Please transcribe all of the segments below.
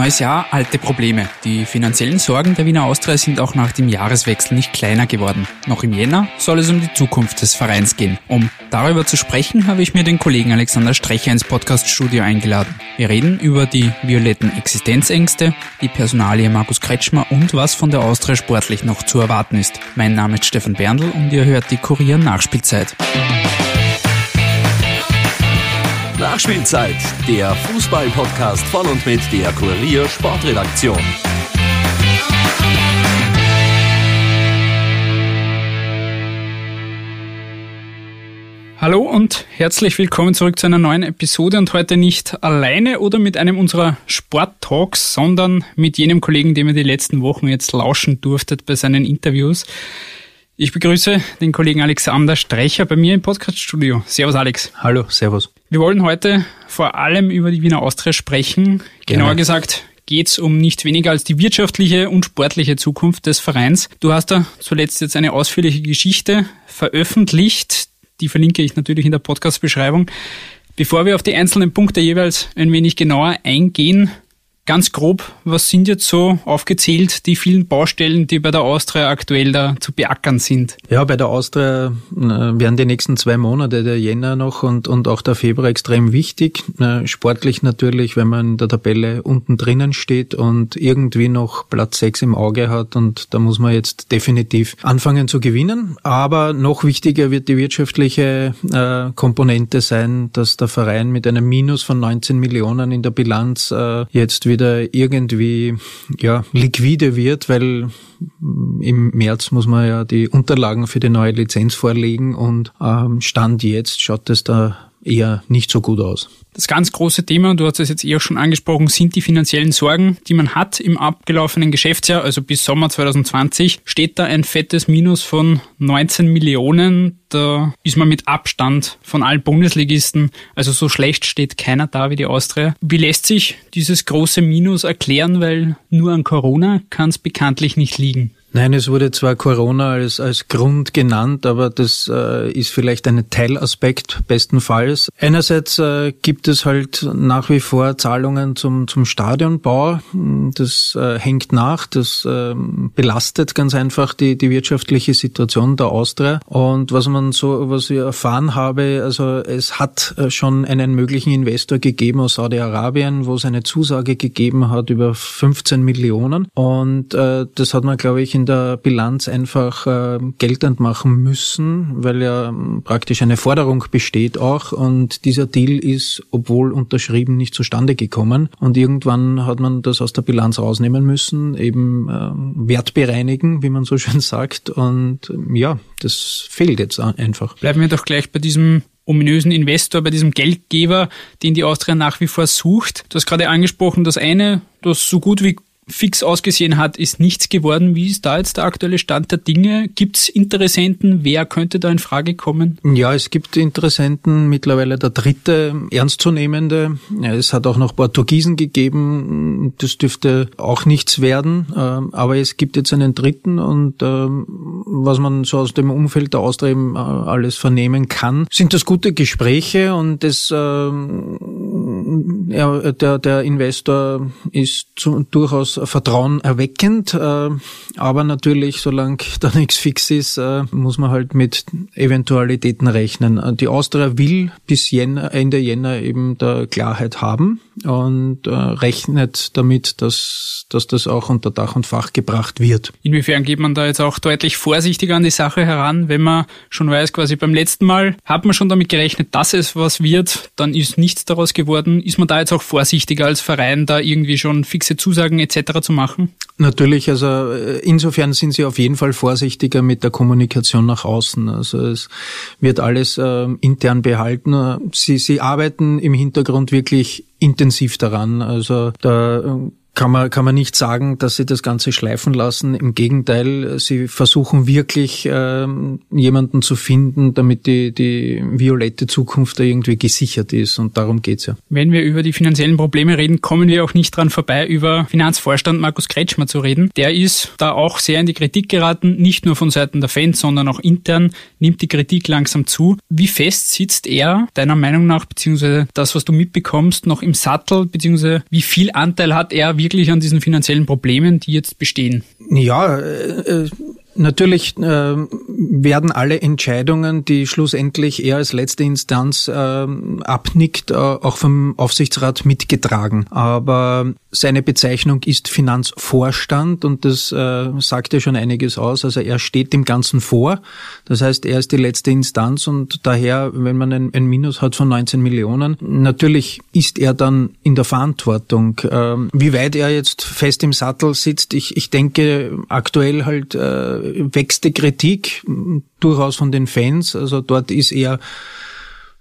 Neues Jahr, alte Probleme. Die finanziellen Sorgen der Wiener Austria sind auch nach dem Jahreswechsel nicht kleiner geworden. Noch im Jänner soll es um die Zukunft des Vereins gehen. Um darüber zu sprechen, habe ich mir den Kollegen Alexander Strecher ins Podcaststudio eingeladen. Wir reden über die violetten Existenzängste, die Personalie Markus Kretschmer und was von der Austria sportlich noch zu erwarten ist. Mein Name ist Stefan Berndl und ihr hört die Kurier Nachspielzeit. Nachspielzeit, der Fußball-Podcast von und mit der Kurier Sportredaktion. Hallo und herzlich willkommen zurück zu einer neuen Episode und heute nicht alleine oder mit einem unserer Sport-Talks, sondern mit jenem Kollegen, dem ihr die letzten Wochen jetzt lauschen durftet bei seinen Interviews. Ich begrüße den Kollegen Alexander Streicher bei mir im Podcaststudio. Servus Alex. Hallo, servus. Wir wollen heute vor allem über die Wiener Austria sprechen. Genauer Gerne. gesagt geht es um nicht weniger als die wirtschaftliche und sportliche Zukunft des Vereins. Du hast da zuletzt jetzt eine ausführliche Geschichte veröffentlicht. Die verlinke ich natürlich in der Podcast-Beschreibung. Bevor wir auf die einzelnen Punkte jeweils ein wenig genauer eingehen, Ganz grob, was sind jetzt so aufgezählt die vielen Baustellen, die bei der Austria aktuell da zu beackern sind? Ja, bei der Austria äh, werden die nächsten zwei Monate, der Jänner noch und, und auch der Februar extrem wichtig. Sportlich natürlich, wenn man in der Tabelle unten drinnen steht und irgendwie noch Platz sechs im Auge hat und da muss man jetzt definitiv anfangen zu gewinnen. Aber noch wichtiger wird die wirtschaftliche äh, Komponente sein, dass der Verein mit einem Minus von 19 Millionen in der Bilanz äh, jetzt wieder wieder irgendwie ja, liquide wird, weil im März muss man ja die Unterlagen für die neue Lizenz vorlegen und ähm, Stand jetzt schaut es da eher nicht so gut aus. Das ganz große Thema, du hast es jetzt eh auch schon angesprochen, sind die finanziellen Sorgen, die man hat im abgelaufenen Geschäftsjahr, also bis Sommer 2020, steht da ein fettes Minus von 19 Millionen. Da ist man mit Abstand von allen Bundesligisten, also so schlecht steht keiner da wie die Austria. Wie lässt sich dieses große Minus erklären, weil nur an Corona kann es bekanntlich nicht liegen? Nein, es wurde zwar Corona als, als Grund genannt, aber das äh, ist vielleicht ein Teilaspekt bestenfalls. Einerseits äh, gibt es halt nach wie vor Zahlungen zum, zum Stadionbau. Das äh, hängt nach, das äh, belastet ganz einfach die, die wirtschaftliche Situation der Austria. Und was man so, was ich erfahren habe, also es hat äh, schon einen möglichen Investor gegeben aus Saudi-Arabien, wo es eine Zusage gegeben hat über 15 Millionen. Und äh, das hat man, glaube ich, in der Bilanz einfach äh, geltend machen müssen, weil ja ähm, praktisch eine Forderung besteht auch und dieser Deal ist, obwohl unterschrieben, nicht zustande gekommen und irgendwann hat man das aus der Bilanz rausnehmen müssen, eben äh, Wert bereinigen, wie man so schön sagt und ähm, ja, das fehlt jetzt einfach. Bleiben wir doch gleich bei diesem ominösen Investor, bei diesem Geldgeber, den die Austria nach wie vor sucht. Du hast gerade angesprochen, das eine, das so gut wie fix ausgesehen hat, ist nichts geworden. Wie ist da jetzt der aktuelle Stand der Dinge? Gibt es Interessenten? Wer könnte da in Frage kommen? Ja, es gibt Interessenten, mittlerweile der dritte ernstzunehmende. Es hat auch noch Portugiesen gegeben, das dürfte auch nichts werden. Ähm, aber es gibt jetzt einen dritten und ähm, was man so aus dem Umfeld der Austria äh, alles vernehmen kann, sind das gute Gespräche und ähm, ja, der, der Investor ist zu, durchaus Vertrauen erweckend, äh, aber natürlich, solange da nichts fix ist, äh, muss man halt mit Eventualitäten rechnen. Die Austria will bis Jänner, Ende Jänner eben der Klarheit haben und äh, rechnet damit, dass, dass das auch unter Dach und Fach gebracht wird. Inwiefern geht man da jetzt auch deutlich vorsichtiger an die Sache heran, wenn man schon weiß, quasi beim letzten Mal hat man schon damit gerechnet, dass es was wird, dann ist nichts daraus geworden. Ist man da jetzt auch vorsichtiger als Verein, da irgendwie schon fixe Zusagen etc. zu machen? Natürlich, also äh, insofern sind sie auf jeden Fall vorsichtiger mit der Kommunikation nach außen. Also es wird alles äh, intern behalten. Sie, sie arbeiten im Hintergrund wirklich intensiv daran. Also da kann man, kann man nicht sagen, dass sie das Ganze schleifen lassen. Im Gegenteil, sie versuchen wirklich ähm, jemanden zu finden, damit die, die violette Zukunft da irgendwie gesichert ist. Und darum geht's ja. Wenn wir über die finanziellen Probleme reden, kommen wir auch nicht dran vorbei, über Finanzvorstand Markus Kretschmer zu reden. Der ist da auch sehr in die Kritik geraten, nicht nur von Seiten der Fans, sondern auch intern nimmt die Kritik langsam zu. Wie fest sitzt er, deiner Meinung nach, beziehungsweise das, was du mitbekommst, noch im Sattel, beziehungsweise wie viel Anteil hat er wirklich an diesen finanziellen Problemen, die jetzt bestehen? Ja, äh, äh Natürlich äh, werden alle Entscheidungen, die schlussendlich er als letzte Instanz äh, abnickt, äh, auch vom Aufsichtsrat mitgetragen. Aber seine Bezeichnung ist Finanzvorstand und das äh, sagt ja schon einiges aus. Also er steht dem Ganzen vor. Das heißt, er ist die letzte Instanz und daher, wenn man ein, ein Minus hat von 19 Millionen, natürlich ist er dann in der Verantwortung. Äh, wie weit er jetzt fest im Sattel sitzt, ich, ich denke aktuell halt äh, wächst die Kritik durchaus von den Fans. Also dort ist er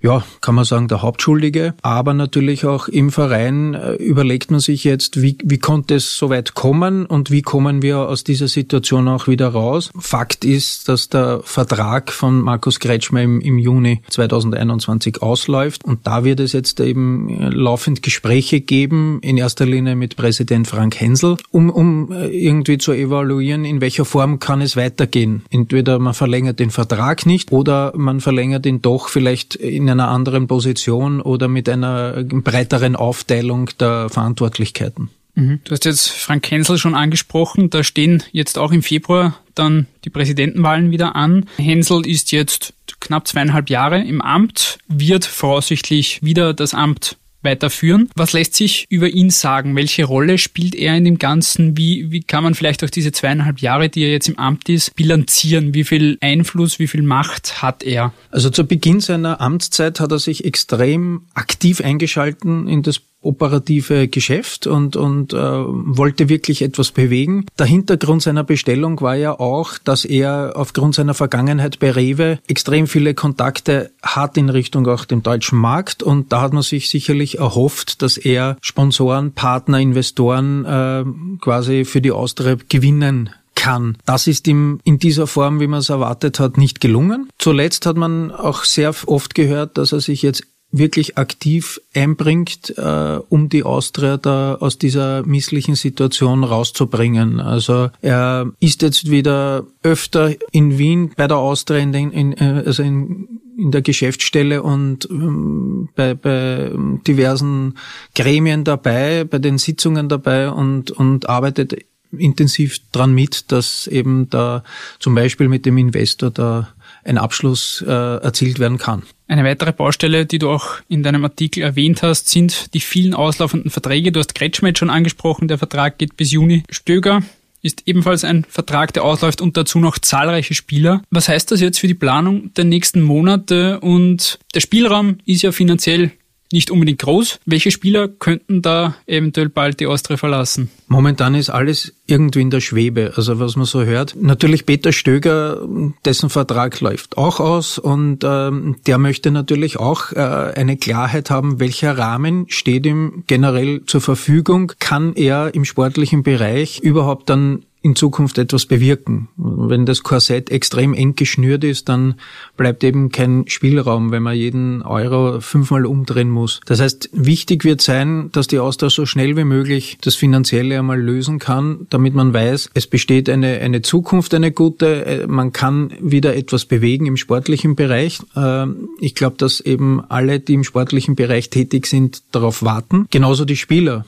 ja, kann man sagen, der Hauptschuldige. Aber natürlich auch im Verein äh, überlegt man sich jetzt, wie, wie konnte es so weit kommen und wie kommen wir aus dieser Situation auch wieder raus. Fakt ist, dass der Vertrag von Markus Kretschmer im, im Juni 2021 ausläuft und da wird es jetzt eben äh, laufend Gespräche geben, in erster Linie mit Präsident Frank Hensel, um, um äh, irgendwie zu evaluieren, in welcher Form kann es weitergehen. Entweder man verlängert den Vertrag nicht oder man verlängert ihn doch vielleicht in in einer anderen Position oder mit einer breiteren Aufteilung der Verantwortlichkeiten. Mhm. Du hast jetzt Frank Hensel schon angesprochen. Da stehen jetzt auch im Februar dann die Präsidentenwahlen wieder an. Hensel ist jetzt knapp zweieinhalb Jahre im Amt, wird voraussichtlich wieder das Amt weiterführen. Was lässt sich über ihn sagen? Welche Rolle spielt er in dem Ganzen? Wie, wie kann man vielleicht auch diese zweieinhalb Jahre, die er jetzt im Amt ist, bilanzieren? Wie viel Einfluss, wie viel Macht hat er? Also zu Beginn seiner Amtszeit hat er sich extrem aktiv eingeschalten in das operative Geschäft und, und äh, wollte wirklich etwas bewegen. Der Hintergrund seiner Bestellung war ja auch, dass er aufgrund seiner Vergangenheit bei Rewe extrem viele Kontakte hat in Richtung auch dem deutschen Markt und da hat man sich sicherlich erhofft, dass er Sponsoren, Partner, Investoren äh, quasi für die Austria gewinnen kann. Das ist ihm in dieser Form, wie man es erwartet hat, nicht gelungen. Zuletzt hat man auch sehr oft gehört, dass er sich jetzt wirklich aktiv einbringt, äh, um die Austria da aus dieser misslichen Situation rauszubringen. Also er ist jetzt wieder öfter in Wien bei der Austria in den, in, äh, also in, in der Geschäftsstelle und ähm, bei, bei diversen Gremien dabei, bei den Sitzungen dabei und, und arbeitet intensiv dran mit, dass eben da zum Beispiel mit dem Investor da ein Abschluss äh, erzielt werden kann. Eine weitere Baustelle, die du auch in deinem Artikel erwähnt hast, sind die vielen auslaufenden Verträge. Du hast Kretschmer schon angesprochen, der Vertrag geht bis Juni. Stöger ist ebenfalls ein Vertrag, der ausläuft und dazu noch zahlreiche Spieler. Was heißt das jetzt für die Planung der nächsten Monate? Und der Spielraum ist ja finanziell nicht unbedingt groß. Welche Spieler könnten da eventuell bald die Austria verlassen? Momentan ist alles irgendwie in der Schwebe, also was man so hört. Natürlich Peter Stöger, dessen Vertrag läuft auch aus und ähm, der möchte natürlich auch äh, eine Klarheit haben, welcher Rahmen steht ihm generell zur Verfügung. Kann er im sportlichen Bereich überhaupt dann in Zukunft etwas bewirken. Wenn das Korsett extrem eng geschnürt ist, dann bleibt eben kein Spielraum, wenn man jeden Euro fünfmal umdrehen muss. Das heißt, wichtig wird sein, dass die Austria so schnell wie möglich das Finanzielle einmal lösen kann, damit man weiß, es besteht eine, eine Zukunft, eine gute, äh, man kann wieder etwas bewegen im sportlichen Bereich. Ähm, ich glaube, dass eben alle, die im sportlichen Bereich tätig sind, darauf warten. Genauso die Spieler.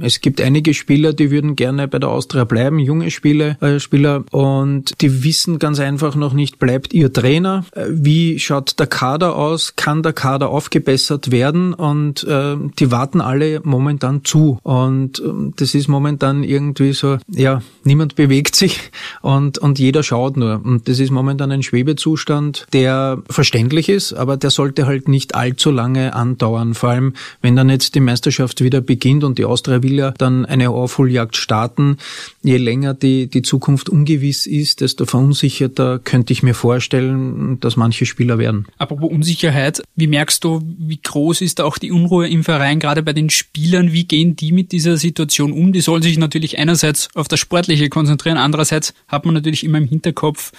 Es gibt einige Spieler, die würden gerne bei der Austria bleiben, junge Spieler, äh, Spieler, und die wissen ganz einfach noch nicht, bleibt ihr Trainer? Äh, wie schaut der Kader aus? Kann der Kader aufgebessert werden? Und äh, die warten alle momentan zu. Und äh, das ist momentan irgendwie so, ja, niemand bewegt sich und, und jeder schaut nur. Und das ist momentan ein Schwebezustand, der verständlich ist, aber der sollte halt nicht allzu lange andauern. Vor allem, wenn dann jetzt die Meisterschaft wieder beginnt und die Austria will ja dann eine Aufholjagd starten. Je länger die, die Zukunft ungewiss ist, desto verunsicherter könnte ich mir vorstellen, dass manche Spieler werden. Apropos Unsicherheit, wie merkst du, wie groß ist auch die Unruhe im Verein, gerade bei den Spielern? Wie gehen die mit dieser Situation um? Die sollen sich natürlich einerseits auf das Sportliche konzentrieren, andererseits hat man natürlich immer im Hinterkopf,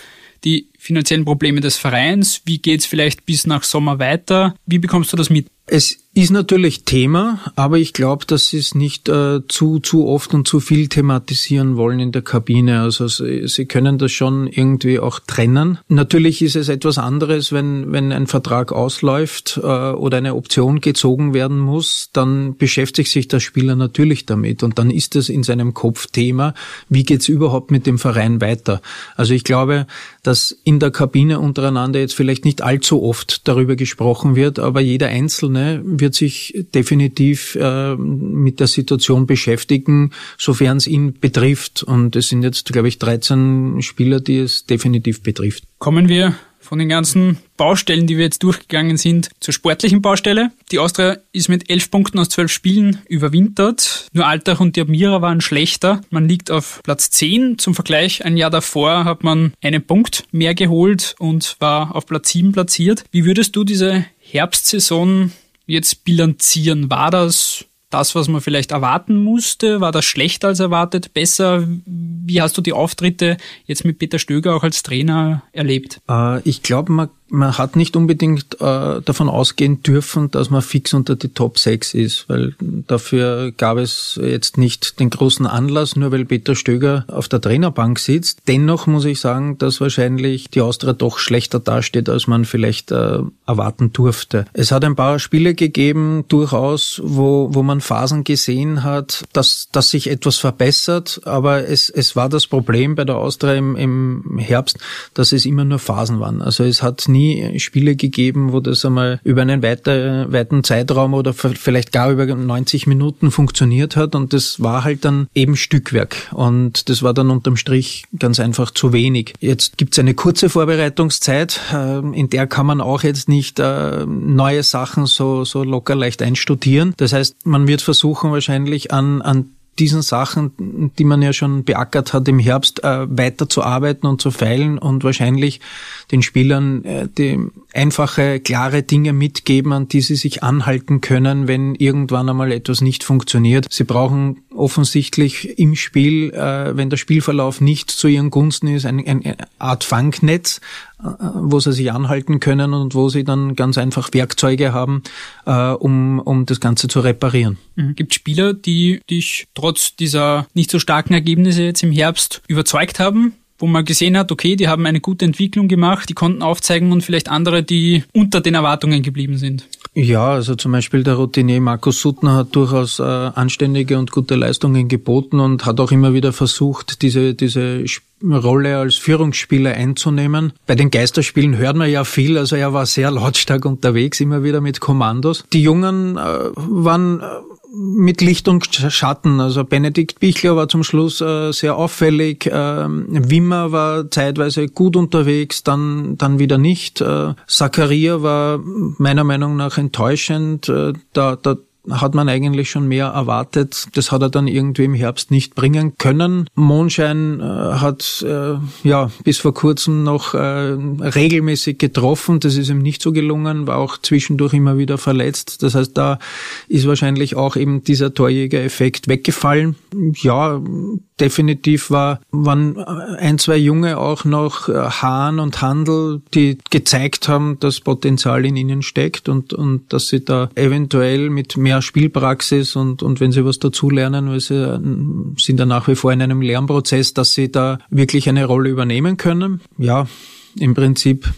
die finanziellen Probleme des Vereins? Wie geht's vielleicht bis nach Sommer weiter? Wie bekommst du das mit? Es ist natürlich Thema, aber ich glaube, dass sie es nicht äh, zu, zu oft und zu viel thematisieren wollen in der Kabine. Also sie, sie können das schon irgendwie auch trennen. Natürlich ist es etwas anderes, wenn, wenn ein Vertrag ausläuft äh, oder eine Option gezogen werden muss, dann beschäftigt sich der Spieler natürlich damit und dann ist es in seinem Kopf Thema, wie geht's überhaupt mit dem Verein weiter. Also ich glaube, dass in der Kabine untereinander jetzt vielleicht nicht allzu oft darüber gesprochen wird, aber jeder Einzelne wird sich definitiv äh, mit der Situation beschäftigen, sofern es ihn betrifft. Und es sind jetzt, glaube ich, 13 Spieler, die es definitiv betrifft. Kommen wir von den ganzen Baustellen, die wir jetzt durchgegangen sind, zur sportlichen Baustelle. Die Austria ist mit elf Punkten aus zwölf Spielen überwintert. Nur Altach und die Admira waren schlechter. Man liegt auf Platz 10. Zum Vergleich, ein Jahr davor hat man einen Punkt mehr geholt und war auf Platz 7 platziert. Wie würdest du diese Herbstsaison jetzt bilanzieren? War das das, was man vielleicht erwarten musste? War das schlechter als erwartet? Besser? Wie hast du die Auftritte jetzt mit Peter Stöger auch als Trainer erlebt? Äh, ich glaube, man man hat nicht unbedingt äh, davon ausgehen dürfen, dass man fix unter die Top 6 ist, weil dafür gab es jetzt nicht den großen Anlass, nur weil Peter Stöger auf der Trainerbank sitzt. Dennoch muss ich sagen, dass wahrscheinlich die Austria doch schlechter dasteht, als man vielleicht äh, erwarten durfte. Es hat ein paar Spiele gegeben, durchaus, wo, wo man Phasen gesehen hat, dass, dass sich etwas verbessert, aber es, es war das Problem bei der Austria im, im Herbst, dass es immer nur Phasen waren. Also es hat nie Spiele gegeben, wo das einmal über einen weiter, weiten Zeitraum oder vielleicht gar über 90 Minuten funktioniert hat und das war halt dann eben Stückwerk und das war dann unterm Strich ganz einfach zu wenig. Jetzt gibt's eine kurze Vorbereitungszeit, ähm, in der kann man auch jetzt nicht äh, neue Sachen so, so locker leicht einstudieren. Das heißt, man wird versuchen wahrscheinlich an, an diesen Sachen, die man ja schon beackert hat im Herbst, äh, weiter zu arbeiten und zu feilen und wahrscheinlich den Spielern äh, die einfache, klare Dinge mitgeben, an die sie sich anhalten können, wenn irgendwann einmal etwas nicht funktioniert. Sie brauchen offensichtlich im Spiel, äh, wenn der Spielverlauf nicht zu ihren Gunsten ist, eine, eine Art Fangnetz, wo sie sich anhalten können und wo sie dann ganz einfach Werkzeuge haben, äh, um, um das Ganze zu reparieren. Mhm. Gibt Spieler, die dich trotz dieser nicht so starken Ergebnisse jetzt im Herbst überzeugt haben? wo man gesehen hat, okay, die haben eine gute Entwicklung gemacht, die konnten aufzeigen und vielleicht andere, die unter den Erwartungen geblieben sind. Ja, also zum Beispiel der Routinier Markus Suttner hat durchaus äh, anständige und gute Leistungen geboten und hat auch immer wieder versucht, diese, diese Rolle als Führungsspieler einzunehmen. Bei den Geisterspielen hört man ja viel, also er war sehr lautstark unterwegs, immer wieder mit Kommandos. Die Jungen äh, waren äh, mit Licht und Schatten. Also Benedikt Bichler war zum Schluss äh, sehr auffällig. Äh, Wimmer war zeitweise gut unterwegs, dann, dann wieder nicht. Äh, Zakaria war meiner Meinung nach enttäuschend. Äh, da, da hat man eigentlich schon mehr erwartet. Das hat er dann irgendwie im Herbst nicht bringen können. Mondschein äh, hat äh, ja bis vor kurzem noch äh, regelmäßig getroffen. Das ist ihm nicht so gelungen, war auch zwischendurch immer wieder verletzt. Das heißt, da ist wahrscheinlich auch eben dieser Torjäger-Effekt weggefallen. Ja, definitiv war, waren ein, zwei Junge auch noch äh, Hahn und Handel, die gezeigt haben, dass Potenzial in ihnen steckt und, und dass sie da eventuell mit mehr Spielpraxis und, und wenn sie was dazulernen, weil sie äh, sind da nach wie vor in einem Lernprozess, dass sie da wirklich eine Rolle übernehmen können. Ja, im Prinzip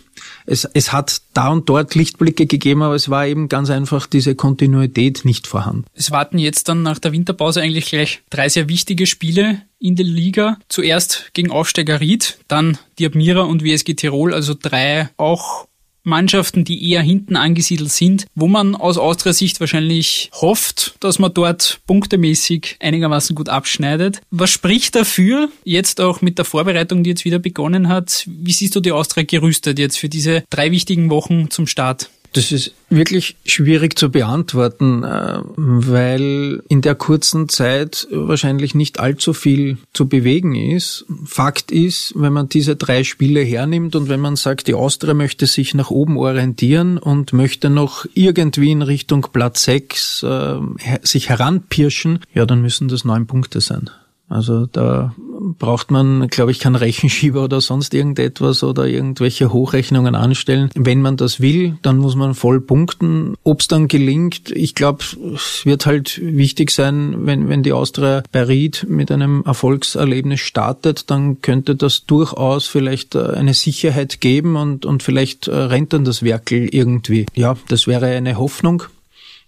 es, es hat da und dort Lichtblicke gegeben, aber es war eben ganz einfach diese Kontinuität nicht vorhanden. Es warten jetzt dann nach der Winterpause eigentlich gleich drei sehr wichtige Spiele in der Liga. Zuerst gegen Aufsteiger Ried, dann die Admira und WSG Tirol, also drei auch Mannschaften, die eher hinten angesiedelt sind, wo man aus Austria-Sicht wahrscheinlich hofft, dass man dort punktemäßig einigermaßen gut abschneidet. Was spricht dafür, jetzt auch mit der Vorbereitung, die jetzt wieder begonnen hat? Wie siehst du die Austria gerüstet jetzt für diese drei wichtigen Wochen zum Start? Das ist wirklich schwierig zu beantworten, äh, weil in der kurzen Zeit wahrscheinlich nicht allzu viel zu bewegen ist. Fakt ist, wenn man diese drei Spiele hernimmt und wenn man sagt, die Austria möchte sich nach oben orientieren und möchte noch irgendwie in Richtung Platz 6 äh, sich heranpirschen, ja, dann müssen das neun Punkte sein. Also da braucht man, glaube ich, keinen Rechenschieber oder sonst irgendetwas oder irgendwelche Hochrechnungen anstellen. Wenn man das will, dann muss man voll punkten. Ob es dann gelingt, ich glaube, es wird halt wichtig sein, wenn, wenn die Austria bei Ried mit einem Erfolgserlebnis startet, dann könnte das durchaus vielleicht äh, eine Sicherheit geben und, und vielleicht äh, rennt dann das Werkel irgendwie. Ja, das wäre eine Hoffnung.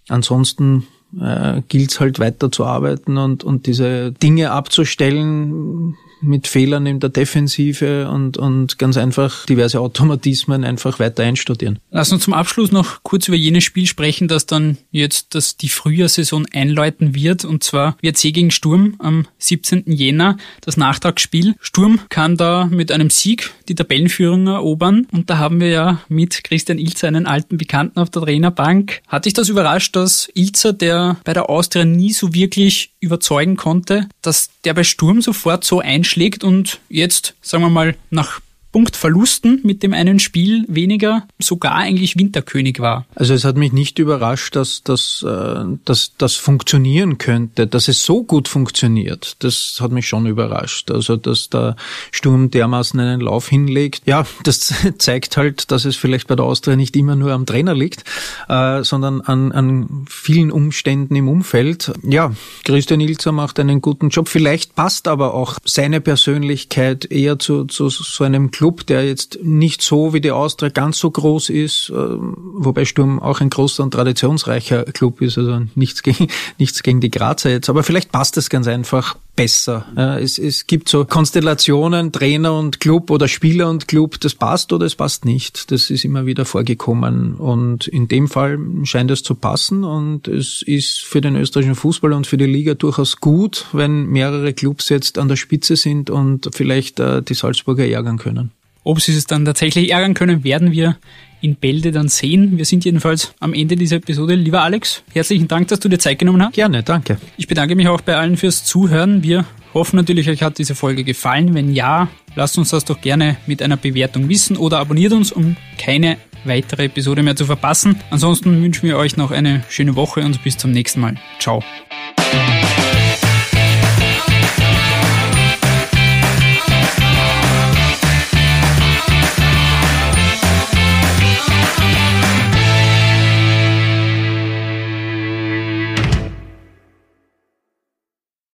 Ansonsten äh, gilt es halt weiter zu arbeiten und, und diese Dinge abzustellen, mit Fehlern in der Defensive und, und ganz einfach diverse Automatismen einfach weiter einstudieren. Lass uns zum Abschluss noch kurz über jenes Spiel sprechen, das dann jetzt das die Frühjahrsaison einläuten wird. Und zwar WRC gegen Sturm am 17. Jänner, das Nachtragsspiel. Sturm kann da mit einem Sieg die Tabellenführung erobern. Und da haben wir ja mit Christian Ilzer einen alten Bekannten auf der Trainerbank. Hat dich das überrascht, dass Ilzer, der bei der Austria nie so wirklich überzeugen konnte, dass der bei Sturm sofort so einschlägt und jetzt, sagen wir mal, nach Punktverlusten mit dem einen Spiel weniger sogar eigentlich Winterkönig war. Also es hat mich nicht überrascht, dass das äh, dass das funktionieren könnte, dass es so gut funktioniert. Das hat mich schon überrascht. Also dass der Sturm dermaßen einen Lauf hinlegt. Ja, das zeigt halt, dass es vielleicht bei der Austria nicht immer nur am Trainer liegt, äh, sondern an, an vielen Umständen im Umfeld. Ja, Christian Ilzer macht einen guten Job. Vielleicht passt aber auch seine Persönlichkeit eher zu, zu so einem Club, der jetzt nicht so wie die Austria ganz so groß ist, äh, wobei Sturm auch ein großer und traditionsreicher Club ist, also nichts gegen, nichts gegen die Grazer jetzt, aber vielleicht passt es ganz einfach besser. Es, es gibt so Konstellationen, Trainer und Club oder Spieler und Club, das passt oder es passt nicht. Das ist immer wieder vorgekommen und in dem Fall scheint es zu passen und es ist für den österreichischen Fußball und für die Liga durchaus gut, wenn mehrere Clubs jetzt an der Spitze sind und vielleicht äh, die Salzburger ärgern können. Ob sie es dann tatsächlich ärgern können, werden wir in Bälde dann sehen. Wir sind jedenfalls am Ende dieser Episode. Lieber Alex, herzlichen Dank, dass du dir Zeit genommen hast. Gerne, danke. Ich bedanke mich auch bei allen fürs Zuhören. Wir hoffen natürlich, euch hat diese Folge gefallen. Wenn ja, lasst uns das doch gerne mit einer Bewertung wissen oder abonniert uns, um keine weitere Episode mehr zu verpassen. Ansonsten wünschen wir euch noch eine schöne Woche und bis zum nächsten Mal. Ciao.